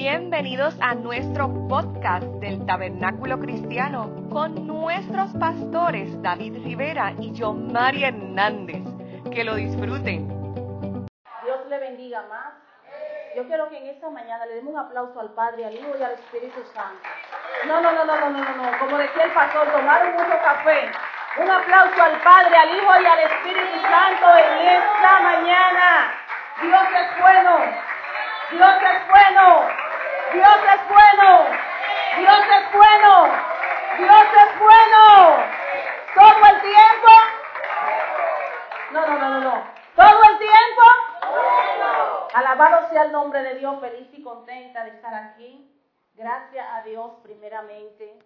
Bienvenidos a nuestro podcast del Tabernáculo Cristiano con nuestros pastores David Rivera y yo, María Hernández. Que lo disfruten. Dios le bendiga más. Yo quiero que en esta mañana le demos un aplauso al Padre, al Hijo y al Espíritu Santo. No, no, no, no, no, no, no. Como decía el pastor, tomaron mucho café. Un aplauso al Padre, al Hijo y al Espíritu Santo en esta mañana. Dios es bueno. Dios es bueno. Dios es bueno. Dios es bueno. Dios es bueno. Todo el tiempo. No, no, no, no, no. Todo el tiempo. Alabado sea el nombre de Dios, feliz y contenta de estar aquí. Gracias a Dios primeramente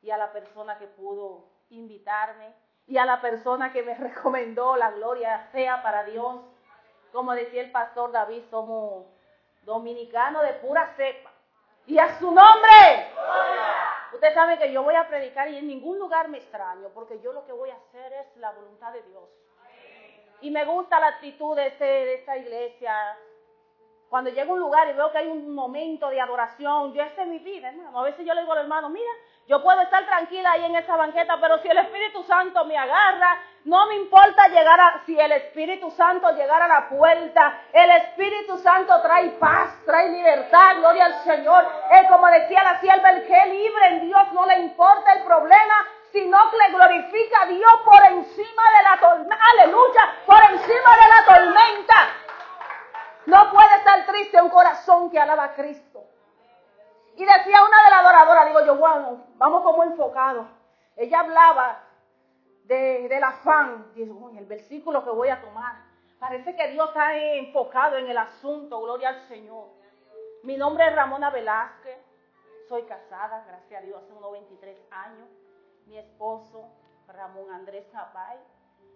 y a la persona que pudo invitarme y a la persona que me recomendó, la gloria sea para Dios. Como decía el pastor David, somos dominicanos de pura cepa. Y a su nombre. Usted sabe que yo voy a predicar y en ningún lugar me extraño, porque yo lo que voy a hacer es la voluntad de Dios. Y me gusta la actitud de, este, de esta iglesia. Cuando llego a un lugar y veo que hay un momento de adoración, yo esta es mi vida, hermano. A veces yo le digo al hermano, mira, yo puedo estar tranquila ahí en esa banqueta, pero si el Espíritu Santo me agarra, no me importa llegar a, si el Espíritu Santo llegara a la puerta, el Espíritu Santo trae paz, trae libertad, gloria al Señor. Es como decía la sierva, el que libre en Dios no le importa el problema, sino que le glorifica a Dios por encima de la tormenta, aleluya, por encima de la tormenta. No puede estar triste un corazón que alaba a Cristo. Y decía una de las adoradoras, digo yo, bueno, vamos como enfocados. Ella hablaba de, del afán. Uy, el versículo que voy a tomar. Parece que Dios está enfocado en el asunto, gloria al Señor. Mi nombre es Ramona Velázquez, soy casada, gracias a Dios, hace unos 23 años. Mi esposo, Ramón Andrés Zapay.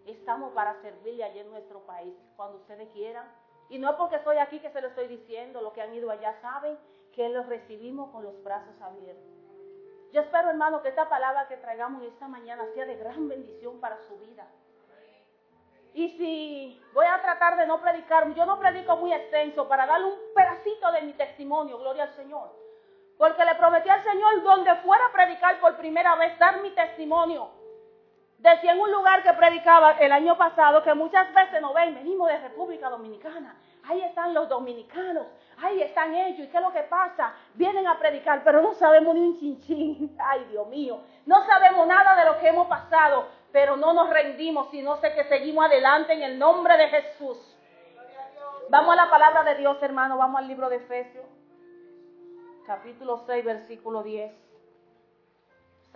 Estamos para servirle allí en nuestro país, cuando ustedes quieran. Y no porque estoy aquí que se lo estoy diciendo, los que han ido allá saben que los recibimos con los brazos abiertos. Yo espero, hermano, que esta palabra que traigamos esta mañana sea de gran bendición para su vida. Y si voy a tratar de no predicar, yo no predico muy extenso para darle un pedacito de mi testimonio, gloria al Señor. Porque le prometí al Señor donde fuera a predicar por primera vez, dar mi testimonio. Decía en un lugar que predicaba el año pasado que muchas veces nos ven, venimos de República Dominicana, ahí están los dominicanos, ahí están ellos, ¿y qué es lo que pasa? Vienen a predicar, pero no sabemos ni un chinchín, ay Dios mío, no sabemos nada de lo que hemos pasado, pero no nos rendimos, sino sé que seguimos adelante en el nombre de Jesús. Vamos a la palabra de Dios, hermano, vamos al libro de Efesios, capítulo 6, versículo 10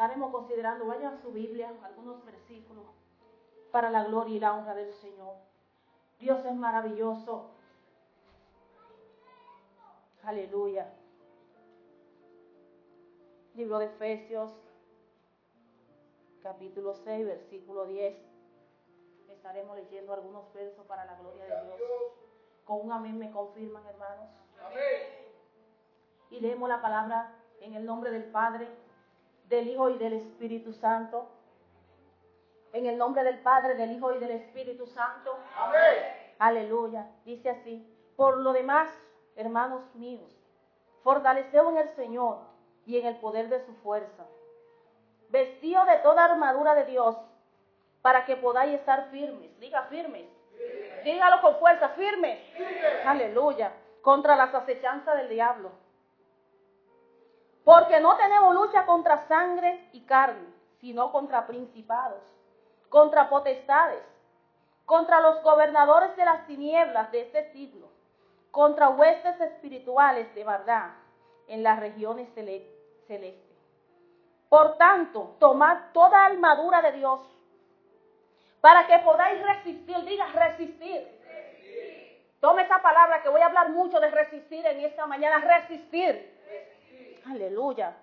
estaremos considerando, vayan a su Biblia, algunos versículos para la gloria y la honra del Señor. Dios es maravilloso. Aleluya. Libro de Efesios, capítulo 6, versículo 10. Estaremos leyendo algunos versos para la gloria de Dios. Con un amén me confirman, hermanos. Amén. Y leemos la palabra en el nombre del Padre del Hijo y del Espíritu Santo. En el nombre del Padre, del Hijo y del Espíritu Santo. Amén. Aleluya. Dice así. Por lo demás, hermanos míos, fortaleceos en el Señor y en el poder de su fuerza. Vestido de toda armadura de Dios, para que podáis estar firmes. Diga firmes. Dígalo con fuerza, firmes. Aleluya. Contra las acechanzas del diablo. Porque no tenemos lucha contra sangre y carne, sino contra principados, contra potestades, contra los gobernadores de las tinieblas de este siglo, contra huestes espirituales de verdad en las regiones celestes. Por tanto, tomad toda armadura de Dios para que podáis resistir. Diga resistir. Tome esa palabra que voy a hablar mucho de resistir en esta mañana. Resistir aleluya,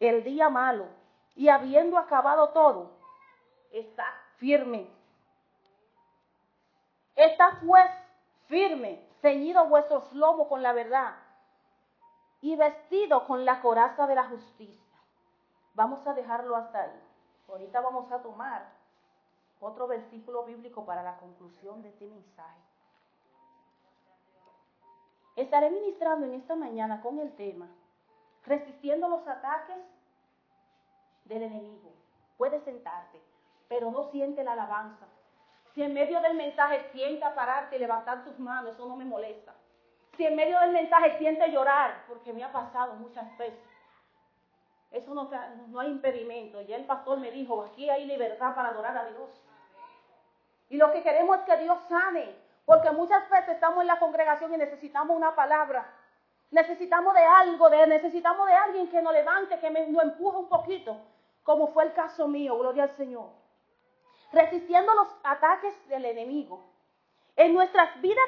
el día malo y habiendo acabado todo, está firme. Está pues firme, ceñido vuestros lomos con la verdad y vestido con la coraza de la justicia. Vamos a dejarlo hasta ahí. Ahorita vamos a tomar otro versículo bíblico para la conclusión de este mensaje. Estaré ministrando en esta mañana con el tema resistiendo los ataques del enemigo. Puedes sentarte, pero no siente la alabanza. Si en medio del mensaje sienta pararte y levantar tus manos, eso no me molesta. Si en medio del mensaje siente llorar, porque me ha pasado muchas veces, eso no, no hay impedimento. Ya el pastor me dijo, aquí hay libertad para adorar a Dios. Y lo que queremos es que Dios sane, porque muchas veces estamos en la congregación y necesitamos una palabra. Necesitamos de algo, de, necesitamos de alguien que nos levante, que nos empuje un poquito, como fue el caso mío, gloria al Señor. Resistiendo los ataques del enemigo. En nuestras vidas,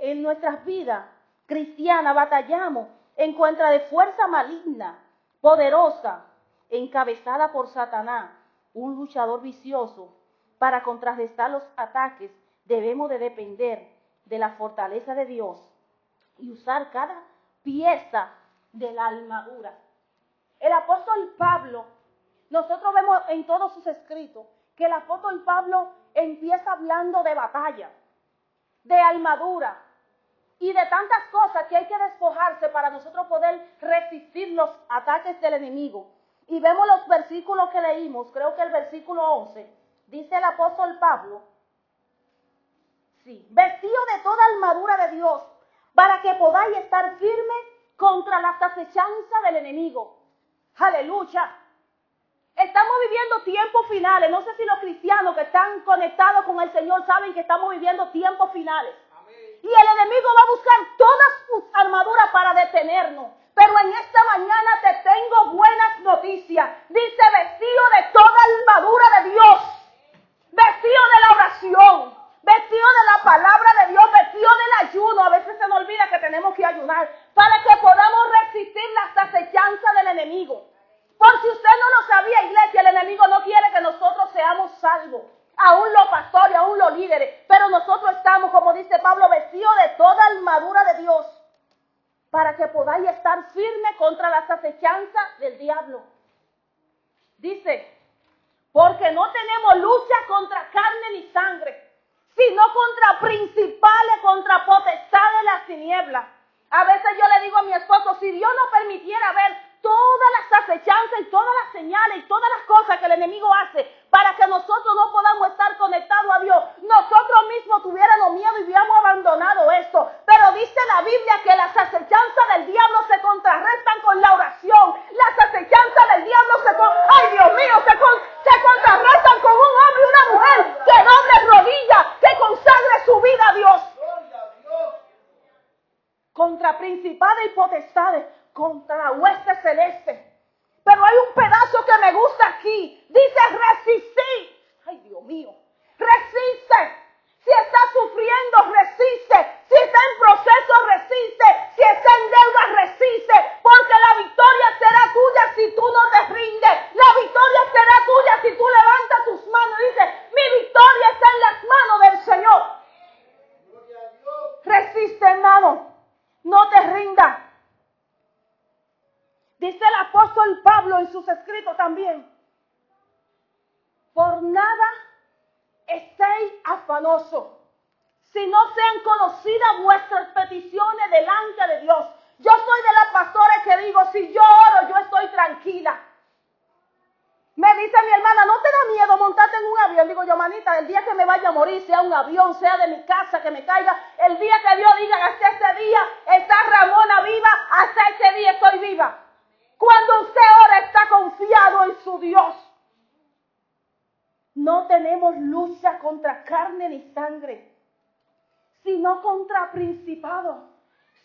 en nuestras vidas cristianas batallamos en contra de fuerza maligna, poderosa, encabezada por Satanás, un luchador vicioso. Para contrarrestar los ataques debemos de depender de la fortaleza de Dios y usar cada pieza de la armadura. El apóstol Pablo, nosotros vemos en todos sus escritos que el apóstol Pablo empieza hablando de batalla, de armadura y de tantas cosas que hay que despojarse para nosotros poder resistir los ataques del enemigo. Y vemos los versículos que leímos, creo que el versículo 11, dice el apóstol Pablo, sí, vestido de toda armadura de Dios para que podáis estar firmes contra las acechanzas del enemigo. Aleluya. Estamos viviendo tiempos finales. No sé si los cristianos que están conectados con el Señor saben que estamos viviendo tiempos finales. Y el enemigo va a buscar todas sus armaduras para detenernos. Pero en esta mañana te tengo buenas noticias. Dice vestido de toda armadura de Dios. Vestido de la oración vestido de la palabra de Dios, vestido del ayuno. A veces se nos olvida que tenemos que ayunar para que podamos resistir las acechanzas del enemigo. Por si usted no lo sabía, iglesia, el enemigo no quiere que nosotros seamos salvos. Aún los pastores, aún los líderes. Pero nosotros estamos, como dice Pablo, vestidos de toda armadura de Dios. Para que podáis estar firmes contra las acechanzas del diablo. Dice, porque no tenemos lucha contra carne ni sangre sino contra principales, contra potestades de las tinieblas. A veces yo le digo a mi esposo, si Dios no permitiera ver todas las acechanzas y todas las señales y todas las cosas que el enemigo hace para que nosotros no podamos estar conectados a Dios, nosotros mismos tuviéramos miedo y hubiéramos abandonado esto. Pero dice la Biblia que las acechanzas del diablo se contrarrestan con la oración. Las acechanzas del diablo se, ay Dios mío, se, se contrarrestan con un hombre y una mujer que doble rodilla, que consagre su vida a Dios. Contra principales y potestades, contra la hueste celeste. Pero hay un pedazo que me gusta aquí. Dice resistir. Ay, Dios mío. Resiste. Si está sufriendo, resiste. Si está en proceso, resiste. Si está en deuda, resiste. Porque la victoria será tuya si tú no te rindes. La victoria será tuya si tú levantas tus manos y dices, mi victoria está en las manos del Señor. Resiste, hermano. No te rindas. Dice el apóstol Pablo en sus escritos también. Por nada estéis afanosos, si no sean conocidas vuestras peticiones delante de Dios. Yo soy de las pastores que digo, si yo oro, yo estoy tranquila. Me dice mi hermana, ¿no te da miedo montarte en un avión? Digo yo, manita, el día que me vaya a morir, sea un avión, sea de mi casa, que me caiga, el día que Dios diga, hasta ese día está Ramona viva, hasta ese día estoy viva. Cuando usted ahora está confiado en su Dios. No tenemos lucha contra carne ni sangre, sino contra principado.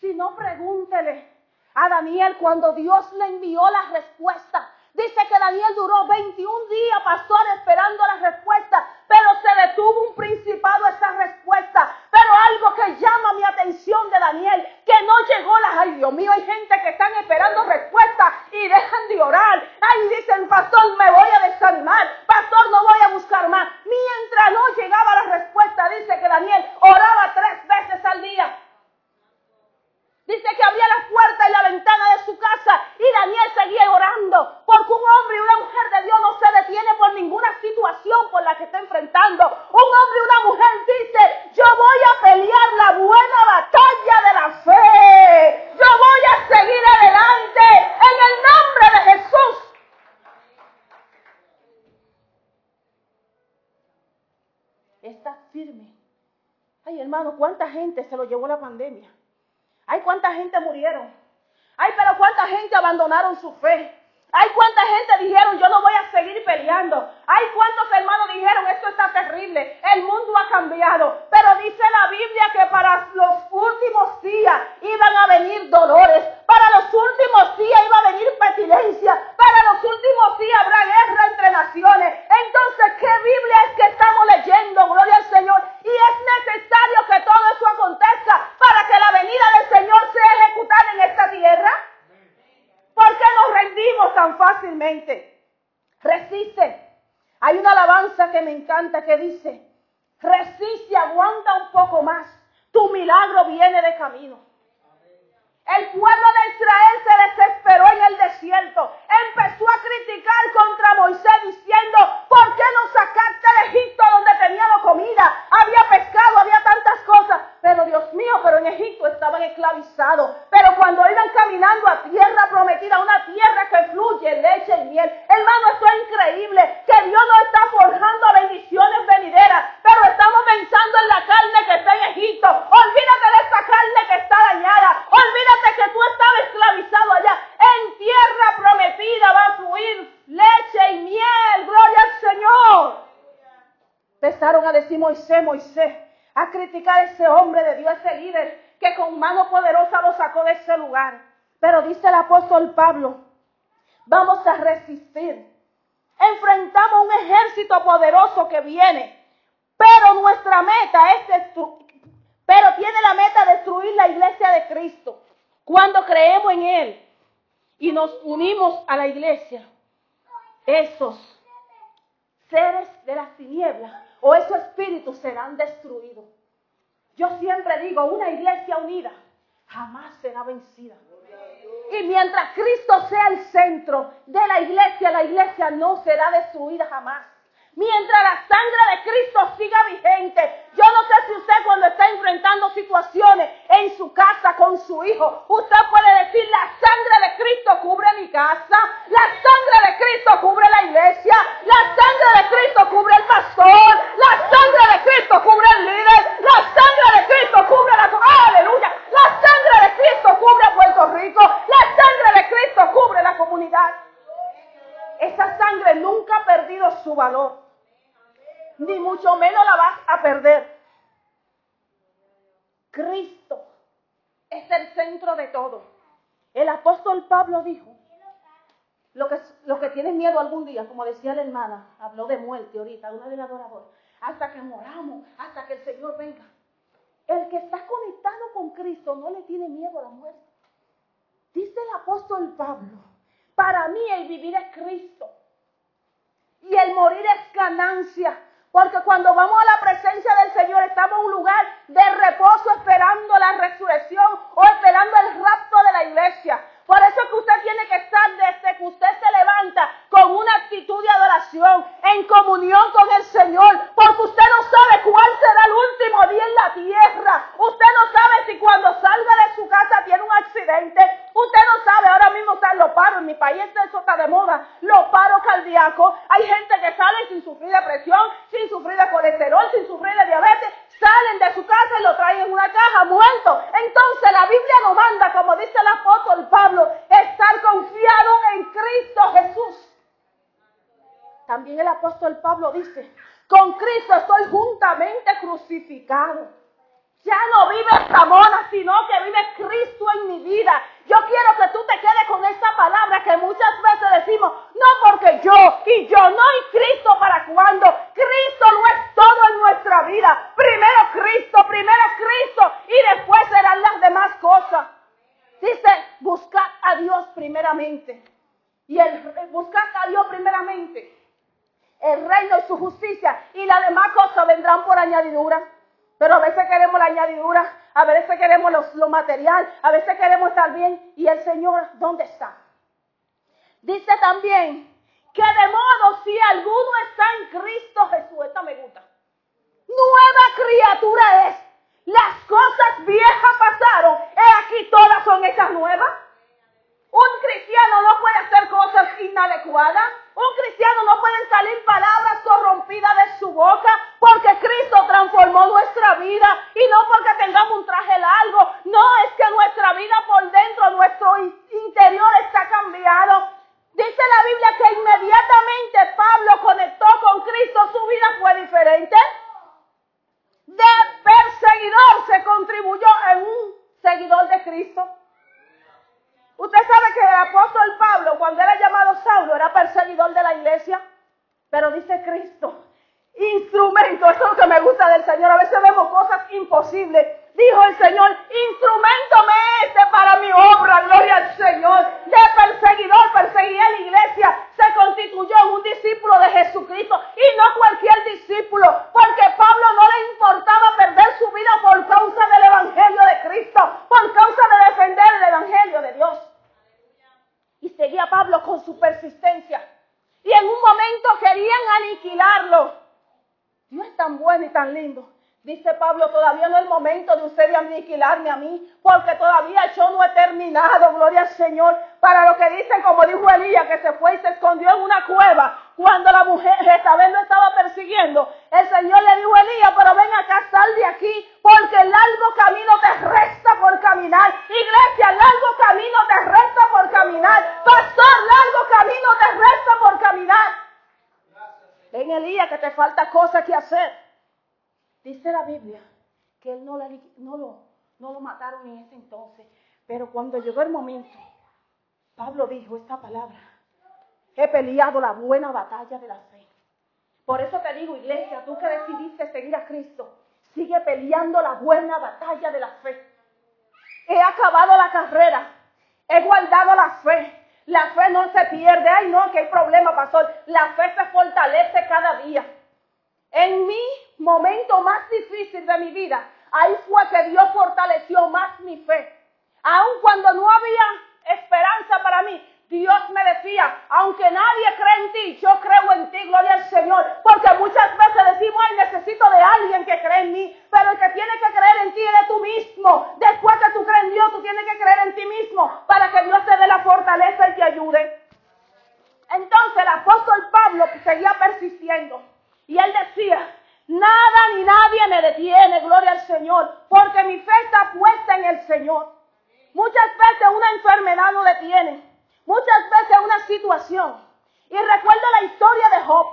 Si no, pregúntele a Daniel cuando Dios le envió la respuesta. Dice que Daniel duró 21 días, pastor, esperando la respuesta, pero se detuvo un principado esa respuesta. Pero algo que llama mi atención de Daniel, que no llegó la... Ay, Dios mío, hay gente que están esperando respuesta y dejan de orar. Ay, dicen, pastor, me voy a desanimar. Pastor, no voy a buscar más. Mientras no llegaba la respuesta, dice que Daniel oraba tres veces al día. Dice que abría la puerta y la ventana de su casa y Daniel seguía orando. Porque un hombre y una mujer de Dios no se detiene por ninguna situación por la que está enfrentando. Un hombre y una mujer dice, yo voy a pelear la buena batalla de la fe. Hermano, ¿cuánta gente se lo llevó la pandemia? Ay, cuánta gente murieron. Ay, pero cuánta gente abandonaron su fe. Ay, cuánta gente dijeron, yo no voy a seguir peleando. Ay, cuántos hermanos dijeron, esto está terrible. El mundo ha cambiado. Pero dice la Biblia que para los últimos días iban a venir dolores. Para los últimos días iba a venir petilencia. Para los últimos días habrá guerra entre naciones. Entonces, ¿qué Biblia es que estamos leyendo? Gloria al Señor. Y es necesario que todo eso acontezca para que la venida del Señor sea ejecutada en esta tierra. ¿Por qué nos rendimos tan fácilmente? Resiste. Hay una alabanza que me encanta que dice, resiste, aguanta un poco más. Tu milagro viene de camino. El pueblo de Israel se desesperó en el desierto. Empezó a criticar contra Moisés diciendo, ¿por qué no sacaste de Egipto donde teníamos comida? Había pescado, había tantas cosas. Pero Dios mío, pero en Egipto estaban esclavizados. Pero cuando iban caminando a tierra prometida, una tierra que fluye leche y miel. Hermano, esto es increíble. Que Dios nos está forjando bendiciones venideras. Pero estamos pensando en la carne que está en Egipto. Olvídate de esa carne que está dañada. Olvídate que tú estabas esclavizado allá. En tierra prometida va a fluir leche y miel. Gloria al Señor. Empezaron a decir Moisés, Moisés, ese hombre de Dios, ese líder que con mano poderosa lo sacó de ese lugar. Pero dice el apóstol Pablo, vamos a resistir. Enfrentamos un ejército poderoso que viene, pero nuestra meta es destruir, pero tiene la meta de destruir la iglesia de Cristo. Cuando creemos en Él y nos unimos a la iglesia, esos seres de las tinieblas o esos espíritus serán destruidos. Yo siempre digo, una iglesia unida jamás será vencida. Y mientras Cristo sea el centro de la iglesia, la iglesia no será destruida jamás. Mientras la sangre de Cristo siga vigente. Yo no sé si usted cuando está enfrentando situaciones en su casa con su hijo, usted puede decir, la sangre de Cristo cubre mi casa, la sangre de Cristo cubre la iglesia, la sangre de Cristo cubre el pastor, la sangre de Cristo cubre el líder, la sangre de Cristo cubre la... Aleluya. La sangre de Cristo cubre a Puerto Rico, la sangre de Cristo cubre la comunidad. Esa sangre nunca ha perdido su valor ni mucho menos la vas a perder. Cristo es el centro de todo. El apóstol Pablo dijo, lo que, lo tienes miedo algún día, como decía la hermana, habló de muerte ahorita, una de las adoradoras, hasta que moramos, hasta que el Señor venga. El que está conectado con Cristo no le tiene miedo a la muerte. Dice el apóstol Pablo, para mí el vivir es Cristo y el morir es ganancia. Porque cuando vamos a la presencia del Señor estamos en un lugar de reposo esperando la resurrección o esperando el rapto de la iglesia. Por eso es que usted tiene que estar desde que usted se levanta con una actitud de adoración, en comunión con el Señor, porque usted no sabe cuál será el último día en la tierra. Usted no sabe si cuando salga de su casa tiene un accidente. Usted no sabe, ahora mismo están los paros, en mi país eso está de moda, los paros cardíacos. Hay gente que sale sin sufrir de presión, sin sufrir de colesterol, sin sufrir de diabetes, salen de su casa y lo traen en una caja muerto. Entonces la Biblia nos manda, como dice el apóstol Pablo, estar confiado en Cristo Jesús. También el apóstol Pablo dice, con Cristo estoy juntamente crucificado. Ya no vive Ramona, sino que vive Cristo en mi vida. Yo quiero que tú te quedes con esta palabra que muchas veces decimos, no porque yo y yo, no y Cristo para cuando. Cristo no es todo en nuestra vida. Primero Cristo, primero Cristo y después serán las demás cosas. Dice, buscad a Dios primeramente. Y el buscad a Dios primeramente. El reino y su justicia y las demás cosas vendrán por añadidura. Pero a veces queremos la añadidura, a veces queremos lo, material, a veces queremos estar bien. ¿Y el Señor dónde está? Dice también que de modo si alguno está en Cristo Jesús, esta me gusta. Nueva criatura es. Las cosas viejas pasaron. He aquí todas son esas nuevas. Un cristiano no puede hacer cosas inadecuada. Un cristiano no puede salir palabras corrompidas de su boca porque Cristo transformó nuestra vida y no porque tengamos un traje largo. No, es que nuestra vida por dentro, nuestro interior está cambiado. Dice la Biblia que inmediatamente Pablo conectó con Cristo, su vida fue diferente. De perseguidor se contribuyó en un seguidor de Cristo. Usted sabe que el apóstol Pablo, cuando era llamado Saulo, era perseguidor de la iglesia. Pero dice Cristo, instrumento, eso es lo que me gusta del Señor. A veces vemos cosas imposibles. Dijo el Señor, instrumento me este para mi obra, gloria al Señor. De perseguidor, perseguía la iglesia, se constituyó en un discípulo de Jesucristo y no cualquier discípulo, porque Pablo no le importaba perder su vida por causa del Evangelio de Cristo, por causa de defender el Evangelio de Dios. Y seguía Pablo con su persistencia. Y en un momento querían aniquilarlo. Dios es tan bueno y tan lindo. Dice Pablo, todavía no es el momento de usted de aniquilarme a mí, porque todavía yo no he terminado, gloria al Señor. Para lo que dicen, como dijo Elías, que se fue y se escondió en una cueva cuando la mujer vez lo estaba persiguiendo. El Señor le dijo a Elías, pero ven acá, sal de aquí, porque largo camino te resta por caminar. Iglesia, largo camino te resta por caminar. Pastor, largo camino te resta por caminar. Ven Elías, que te falta cosas que hacer. Dice la Biblia que él no, lo, no lo mataron en ese entonces, pero cuando llegó el momento, Pablo dijo esta palabra, he peleado la buena batalla de la fe. Por eso te digo, iglesia, tú que decidiste seguir a Cristo, sigue peleando la buena batalla de la fe. He acabado la carrera, he guardado la fe. La fe no se pierde. Ay, no, que hay problema, pastor. La fe se fortalece cada día. En mi momento más difícil de mi vida, ahí fue que Dios fortaleció más mi fe. Aun cuando no había esperanza para mí, Dios me decía, aunque nadie cree en ti, yo creo en ti, gloria al Señor. Porque muchas veces decimos, ay, necesito de alguien que cree en mí. Pero el que tiene que creer en ti es tú mismo. Después que tú crees en Dios, tú tienes que creer en ti mismo para que Dios te dé la fortaleza y te ayude. Entonces el apóstol Pablo seguía persistiendo. Y él decía, nada ni nadie me detiene, gloria Señor, porque mi fe está puesta en el Señor. Muchas veces una enfermedad no detiene, muchas veces una situación. Y recuerda la historia de Job.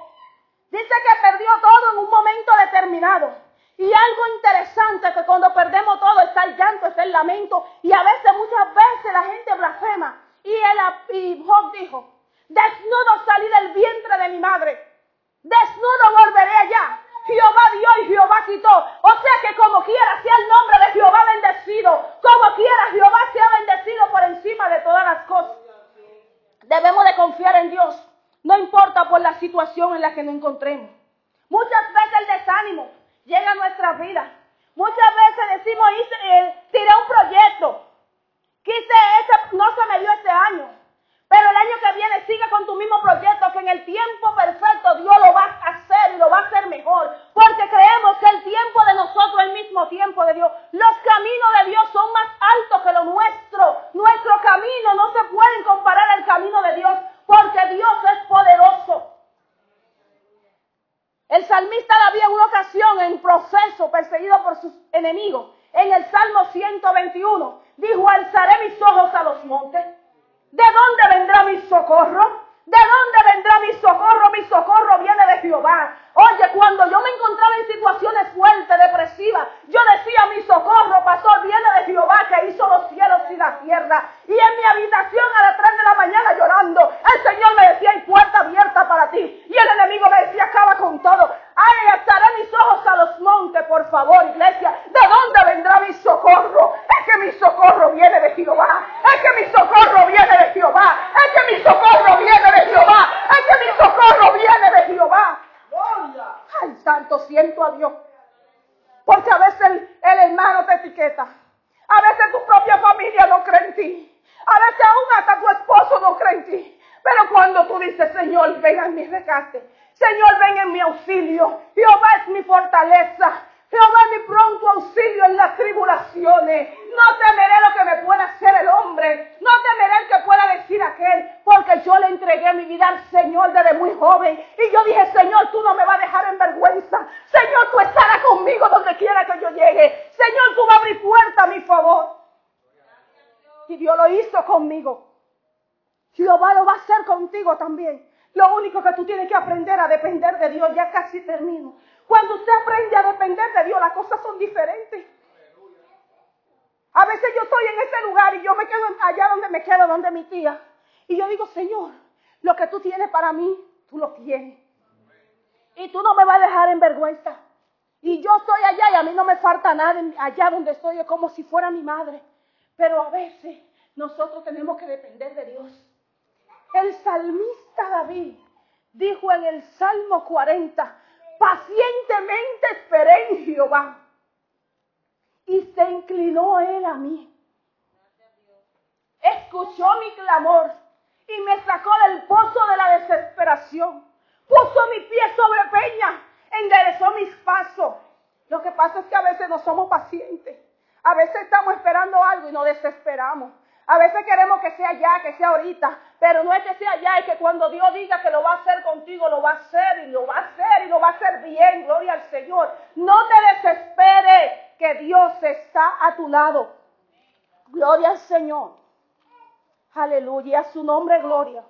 Dice que perdió todo en un momento determinado. Y algo interesante que cuando perdemos todo está el llanto, está el lamento. Y a veces, muchas veces la gente blasfema. Y, y Job dijo, desnudo salí del vientre de mi madre desnudo volveré allá. Jehová dio y Jehová quitó. O sea que como quiera sea el nombre de Jehová bendecido. Como quiera Jehová sea bendecido por encima de todas las cosas. Debemos de confiar en Dios. No importa por la situación en la que nos encontremos. Muchas veces el desánimo llega a nuestra vida. Muchas veces decimos, eh, tiré un proyecto. Quise, ese, no se me dio este año. Pero el año que viene sigue con tu mismo proyecto, que en el tiempo perfecto Dios lo va a hacer y lo va a hacer mejor. Porque creemos que el tiempo de nosotros es el mismo tiempo de Dios. Los caminos de Dios son más altos que los nuestros. Nuestro camino no se puede comparar al camino de Dios, porque Dios es poderoso. El salmista había una ocasión en proceso, perseguido por sus enemigos. En el Salmo 121 dijo, alzaré mis ojos a los montes. ¿De dónde vendrá mi socorro? ¿De dónde vendrá mi socorro? Mi socorro viene de Jehová. Oye, cuando yo me encontraba en situaciones fuertes, depresivas, yo decía, mi socorro, pastor, viene de Jehová que hizo los cielos y la tierra. Y en mi habitación a las 3 de la mañana llorando, el Señor me decía, hay puerta abierta para ti. Y el enemigo me decía, acaba con todo. Ay, alzaré mis ojos a los montes, por favor, iglesia. ¿De dónde vendrá mi socorro? Es que mi socorro viene de Jehová. Es que mi socorro viene de Jehová. Es que mi socorro viene de Jehová. Es que mi socorro viene de Jehová. Ay, santo, siento a Dios. Porque a veces el, el hermano te A veces tu propia familia no cree en ti. A veces aún hasta tu esposo no cree en ti. Pero cuando tú dices, Señor, ven a mi rescate. Señor, ven en mi auxilio. Jehová es mi fortaleza. Jehová mi pronto auxilio en las tribulaciones. No temeré lo que me pueda hacer el hombre. No temeré el que pueda decir aquel. Porque yo le entregué mi vida al Señor desde muy joven. Y yo dije, Señor, tú no me vas a dejar en vergüenza. Señor, tú estarás conmigo donde quiera que yo llegue. Señor, tú vas a abrir puerta a mi favor. Y Dios lo hizo conmigo. Jehová lo va a hacer contigo también. Lo único que tú tienes que aprender a depender de Dios, ya casi termino. Cuando usted aprende a depender de Dios, las cosas son diferentes. A veces yo estoy en ese lugar y yo me quedo allá donde me quedo, donde mi tía. Y yo digo, Señor, lo que tú tienes para mí, tú lo tienes. Y tú no me vas a dejar en vergüenza. Y yo estoy allá y a mí no me falta nada allá donde estoy, es como si fuera mi madre. Pero a veces nosotros tenemos que depender de Dios. El salmista David dijo en el Salmo 40, pacientemente esperé en Jehová y se inclinó él a mí. Escuchó mi clamor y me sacó del pozo de la desesperación. Puso mi pie sobre peña, enderezó mis pasos. Lo que pasa es que a veces no somos pacientes. A veces estamos esperando algo y nos desesperamos. A veces queremos que sea ya, que sea ahorita, pero no es que sea ya, es que cuando Dios diga que lo va a hacer contigo, lo va a hacer y lo va a hacer y lo va a hacer bien, gloria al Señor. No te desesperes que Dios está a tu lado. Gloria al Señor. Aleluya, a su nombre gloria.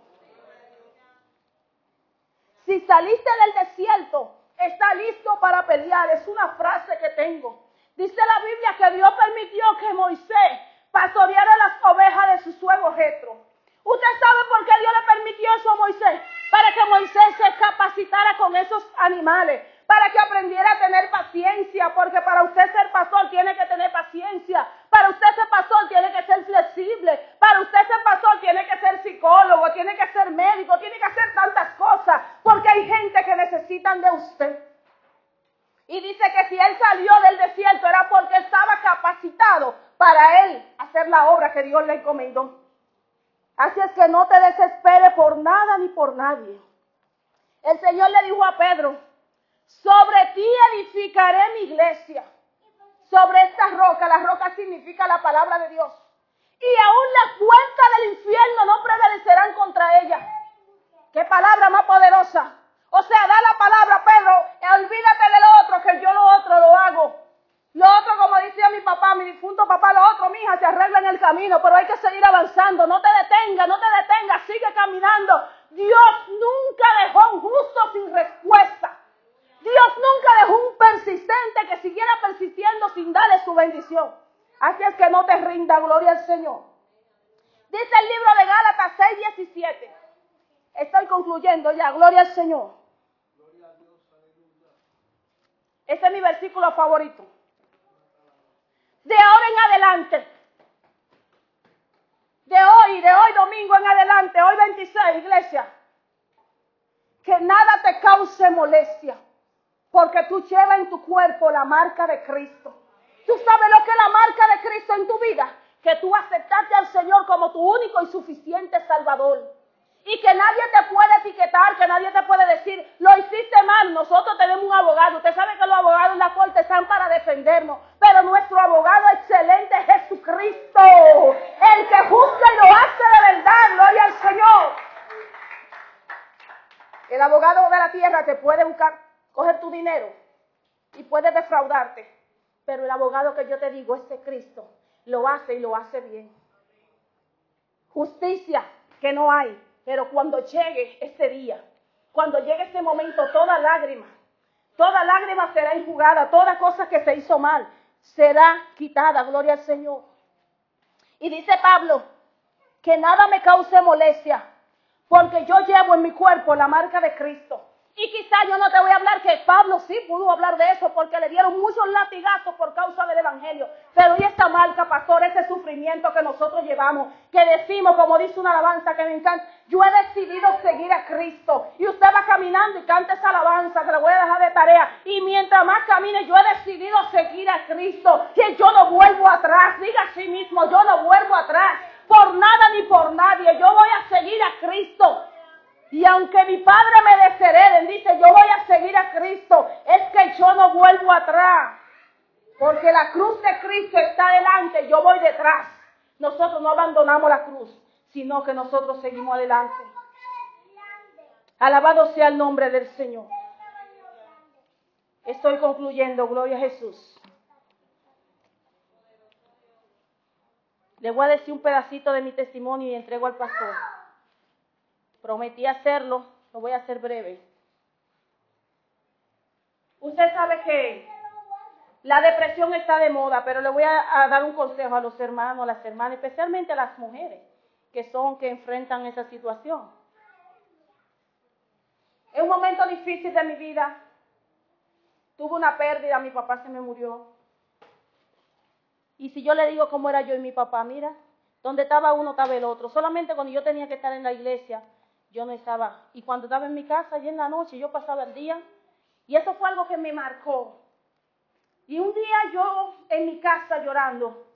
Si saliste del desierto, está listo para pelear. Es una frase que tengo. Dice la Biblia que Dios permitió que Moisés pastoreara las ovejas de su suegro Jetro. ¿Usted sabe por qué Dios le permitió eso a Moisés? Para que Moisés se capacitara con esos animales, para que aprendiera a tener paciencia, porque para usted ser pastor tiene que tener paciencia, para usted ser pastor tiene que ser flexible, para usted ser pastor tiene que ser psicólogo, tiene que ser médico, tiene que hacer tantas cosas, porque hay gente que necesitan de usted. Y dice que si él salió del desierto era porque estaba capacitado para él hacer la obra que Dios le encomendó. Así es que no te desesperes por nada ni por nadie. El Señor le dijo a Pedro, sobre ti edificaré mi iglesia. Sobre esta roca, la roca significa la palabra de Dios. Y aún las puertas del infierno no prevalecerán contra ella. ¿Qué palabra más poderosa? O sea, da la palabra, Pedro, olvídate de lo otro, que yo lo otro lo hago. Lo otro, como decía mi papá, mi difunto papá, lo otro, mi hija, se arregla en el camino, pero hay que seguir avanzando. No te detengas, no te detengas, sigue caminando. Dios nunca dejó un justo sin respuesta. Dios nunca dejó un persistente que siguiera persistiendo sin darle su bendición. Así es que no te rinda, gloria al Señor. Dice el libro de Gálatas 6, 17. Estoy concluyendo ya, gloria al Señor. Ese es mi versículo favorito. De ahora en adelante, de hoy, de hoy domingo en adelante, hoy 26, iglesia, que nada te cause molestia, porque tú llevas en tu cuerpo la marca de Cristo. ¿Tú sabes lo que es la marca de Cristo en tu vida? Que tú aceptaste al Señor como tu único y suficiente Salvador y que nadie te puede etiquetar, que nadie te puede decir, lo hiciste mal. Nosotros tenemos un abogado. Usted sabe que los abogados en la corte están para defendernos, pero nuestro abogado excelente es Jesucristo, el que juzga y lo hace de verdad. Gloria al Señor. El abogado de la tierra te puede buscar, coger tu dinero y puede defraudarte, pero el abogado que yo te digo, ese Cristo, lo hace y lo hace bien. Justicia que no hay, pero cuando llegue ese día, cuando llegue ese momento, toda lágrima, toda lágrima será enjugada, toda cosa que se hizo mal será quitada, gloria al Señor. Y dice Pablo, que nada me cause molestia, porque yo llevo en mi cuerpo la marca de Cristo. Y quizá yo no te voy a hablar que Pablo sí pudo hablar de eso porque le dieron muchos latigazos por causa del Evangelio. Pero y esa marca, pastor, ese sufrimiento que nosotros llevamos, que decimos, como dice una alabanza que me encanta, yo he decidido seguir a Cristo. Y usted va caminando y canta esa alabanza que le voy a dejar de tarea. Y mientras más camine, yo he decidido seguir a Cristo. Que yo no vuelvo atrás. Diga a sí mismo, yo no vuelvo atrás. Por nada ni por nadie. Yo voy a seguir a Cristo. Y aunque mi padre me deshereden, dice, yo voy a seguir a Cristo, es que yo no vuelvo atrás. Porque la cruz de Cristo está delante, yo voy detrás. Nosotros no abandonamos la cruz, sino que nosotros seguimos adelante. Alabado sea el nombre del Señor. Estoy concluyendo, gloria a Jesús. Le voy a decir un pedacito de mi testimonio y entrego al pastor. Prometí hacerlo, lo voy a hacer breve. Usted sabe que la depresión está de moda, pero le voy a, dar un consejo a los hermanos, a las hermanas, especialmente a las mujeres que son, que enfrentan esa situación. Es un momento difícil de mi vida. Tuve una pérdida, mi papá se me murió. Y si yo le digo cómo era yo y mi papá, mira, donde estaba uno estaba el otro. Solamente cuando yo tenía que estar en la iglesia, yo no estaba. Y cuando estaba en mi casa, y en la noche, yo pasaba el día. Y eso fue algo que me marcó. Y un día yo en mi casa llorando,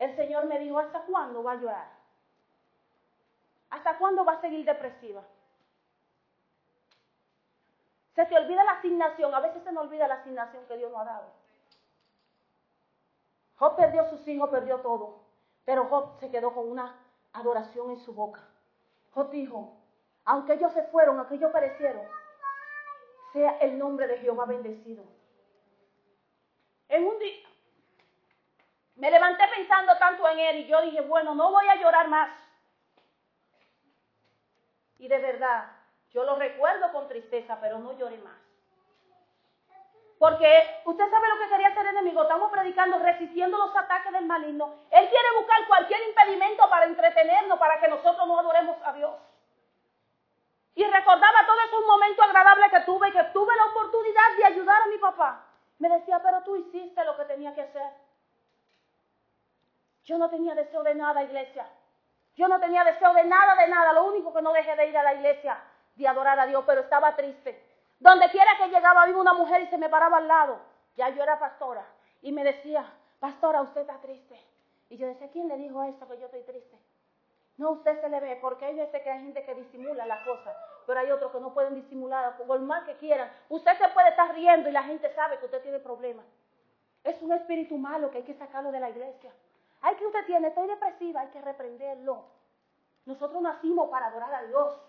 el Señor me dijo, ¿hasta cuándo va a llorar? ¿Hasta cuándo va a seguir depresiva? Se te olvida la asignación, a veces se nos olvida la asignación que Dios nos ha dado. Job perdió sus hijos, perdió todo, pero Job se quedó con una adoración en su boca. Job dijo, aunque ellos se fueron, aunque ellos perecieron, sea el nombre de Jehová bendecido. En un día, me levanté pensando tanto en él y yo dije, bueno, no voy a llorar más. Y de verdad, yo lo recuerdo con tristeza, pero no lloré más. Porque usted sabe lo que quería hacer el enemigo. Estamos predicando, resistiendo los ataques del maligno. Él quiere buscar cualquier impedimento para entretenernos, para que nosotros no adoremos a Dios. Y recordaba todo esos momentos agradables que tuve y que tuve la oportunidad de ayudar a mi papá. Me decía, pero tú hiciste lo que tenía que hacer. Yo no tenía deseo de nada, iglesia. Yo no tenía deseo de nada, de nada. Lo único que no dejé de ir a la iglesia, de adorar a Dios, pero estaba triste. Donde quiera que llegaba, había una mujer y se me paraba al lado. Ya yo era pastora. Y me decía, pastora, usted está triste. Y yo decía, ¿quién le dijo eso que yo estoy triste? No, usted se le ve, porque hay veces que hay gente que disimula las cosas, pero hay otros que no pueden disimular, por más que quieran. Usted se puede estar riendo y la gente sabe que usted tiene problemas. Es un espíritu malo que hay que sacarlo de la iglesia. Hay que usted tiene, estoy depresiva, hay que reprenderlo. Nosotros nacimos para adorar a Dios.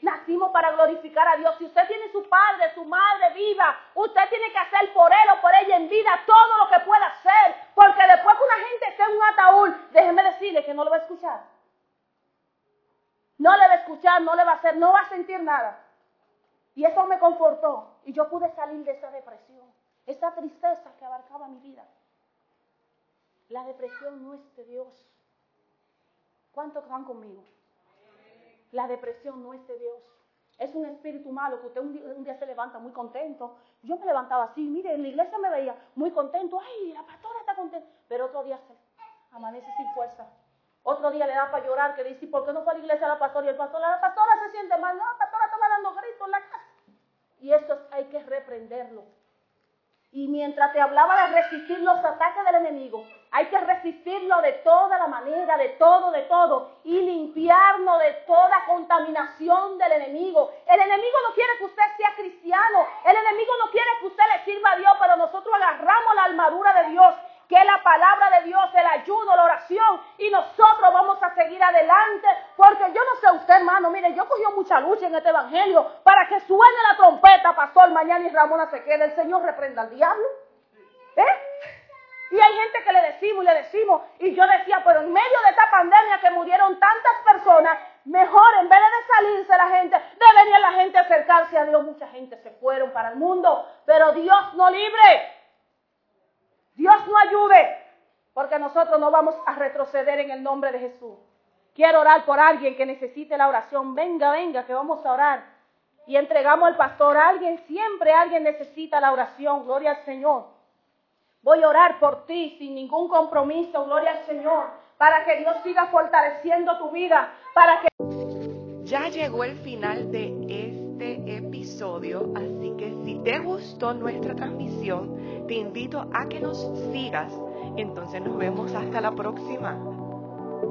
Nacimos para glorificar a Dios. Si usted tiene su padre, su madre viva, usted tiene que hacer por él o por ella en vida todo lo que pueda hacer. Porque después que una gente esté en un ataúd, déjeme decirle que no lo va a escuchar. No le va a escuchar, no le va a hacer, no va a sentir nada. Y eso me confortó. Y yo pude salir de esa depresión, esa tristeza que abarcaba mi vida. La depresión no es de Dios. ¿Cuántos están conmigo? La depresión no es de Dios. Es un espíritu malo que usted un día, se levanta muy contento. Yo me levantaba así, mire, en la iglesia me veía muy contento. Ay, la pastora está contenta. Pero otro día se amanece sin fuerza. Otro día le da para llorar, que dice, ¿por qué no fue a la iglesia la pastora? Y el pastor, la pastora se siente mal. No, la pastora estaba dando gritos en la casa. Y esto hay que reprenderlo. Y mientras te hablaba de resistir los ataques del enemigo, hay que resistirlo de toda la manera, de todo, de todo, y limpiarnos de toda contaminación del enemigo. El enemigo no quiere que usted sea cristiano, el enemigo no quiere que usted le sirva a Dios, pero nosotros agarramos la armadura de Dios que es la palabra de Dios, el ayuno, la oración, y nosotros vamos a seguir adelante, porque yo no sé usted, hermano, mire, yo cogí mucha lucha en este evangelio para que suene la trompeta, pastor, mañana y Ramona se quede, el Señor reprenda al diablo. ¿Eh? Y hay gente que le decimos y le decimos, y yo decía, pero en medio de esta pandemia que murieron tantas personas, mejor en vez de salirse la gente, debería la gente acercarse a Dios. Mucha gente se fueron para el mundo, pero Dios no libre. Dios no ayude, porque nosotros no vamos a retroceder en el nombre de Jesús. Quiero orar por alguien que necesite la oración. Venga, venga, que vamos a orar. Y entregamos al pastor. Alguien, siempre alguien necesita la oración. Gloria al Señor. Voy a orar por ti sin ningún compromiso. Gloria al Señor. Para que Dios siga fortaleciendo tu vida. Para que... Ya llegó el final de este episodio, así que si te gustó nuestra transmisión, te invito a que nos sigas. Entonces nos vemos hasta la próxima.